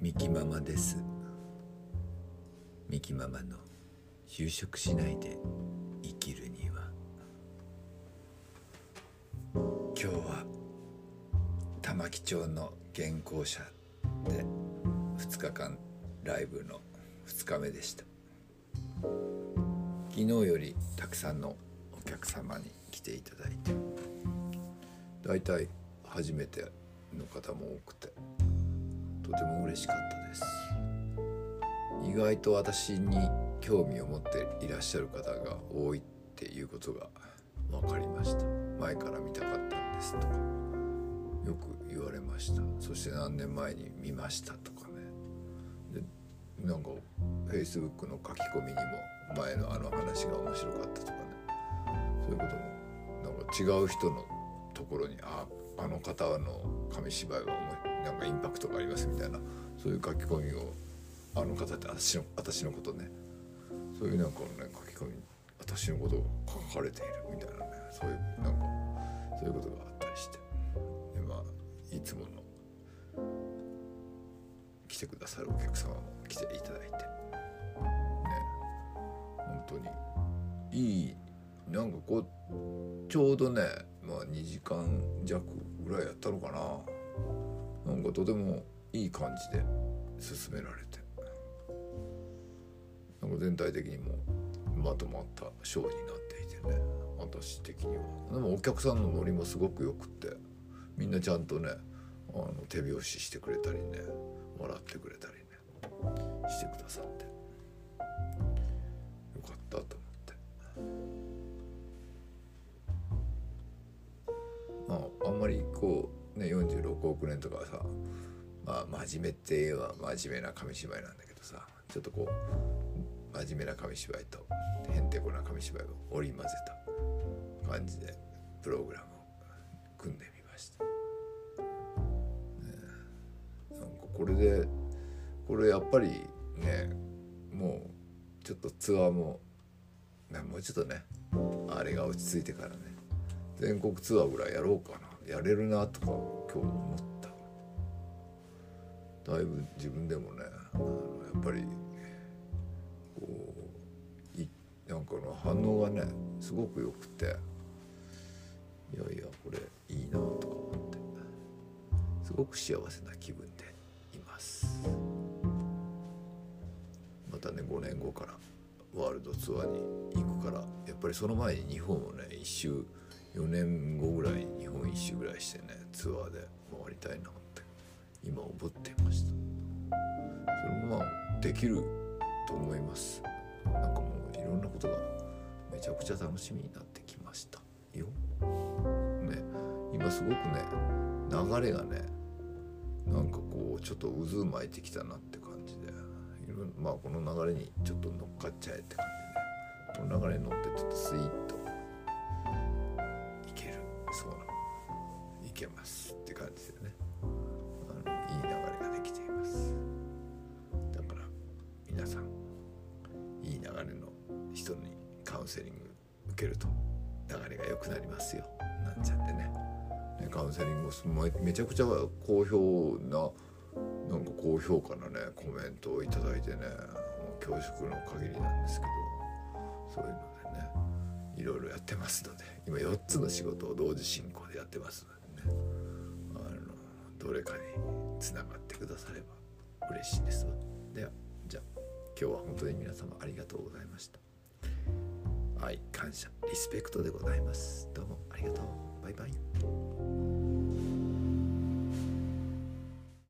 ミキママです。ミキママの就職しないで生きるには。今日は玉城町の原稿者で2日間ライブの2日目でした。昨日よりたくさんのお客様に来ていただいてだいたい初めての方も多くて。とても嬉しかったです。意外と私に興味を持っていらっしゃる方が多いっていうことが分かりました。前から見たかったんですとかよく言われました。そして何年前に見ましたとかね。でなんか Facebook の書き込みにも前のあの話が面白かったとかね。そういうこともなんか違う人のところにああの方の紙芝居はなんかインパクトがありますみたいなそういう書き込みをあの方って私の私のことね。そういうなんかね書き込み私のことを書かれているみたいなねそういうなんかそういうことがあったりして。でまあいつもの来てくださるお客様も来ていただいて。ね。本当にいいなんかこうちょうどねまあ2時間弱ぐらいやったのかな。なんかとてもいい感じで進められて。なんか全体的にもまとまったショーになっていてね。私的には。でもお客さんのノリもすごくよくってみんなちゃんとねあの手拍子してくれたりね笑ってくれたりねしてくださって。よかったと思って。まああんまりこうね46億年とかはさまあ真面目って言えば真面目な紙芝居なんだけどさちょっとこう真面目な紙芝居とへんてこな紙芝居を織り交ぜた感じでプログラムを組んでみました、ね、なんかこれでこれやっぱりねもうちょっとツアーもねもうちょっとねあれが落ち着いてからね全国ツアーぐらいやろうかな。やれるなとか今日思った。だいぶ自分でもねあのやっぱりこういなんかの反応がねすごくよくていやいやこれいいなとか思ってすごく幸せな気分でいます。またね5年後からワールドツアーに行くからやっぱりその前に日本をね一周4年後ぐらいに日本一周ぐらいしてねツアーで回りたいなって今思っていました。それもまあできると思います。なんかもういろんなことがめちゃくちゃ楽しみになってきましたよ。ね今すごくね流れがねなんかこうちょっと渦巻いてきたなって感じでまあこの流れにちょっと乗っかっちゃえって感じで、ね、この流れに乗ってちょっとスイート流れの人にカウンセリング受けると流れが良くなりますよ。なんちゃってね。カウンセリングもめちゃくちゃ好評ななんか高評価のねコメントを頂いてね恐縮の限りなんですけどそういうのでねいろいろやってますので今4つの仕事を同時進行でやってますのでねあのどれかにつながってくだされば嬉しいですわ。ではじゃあ。今日は本当に皆様ありがとうございました。愛感謝リスペクトでございます。どうもありがとう。バイバイ。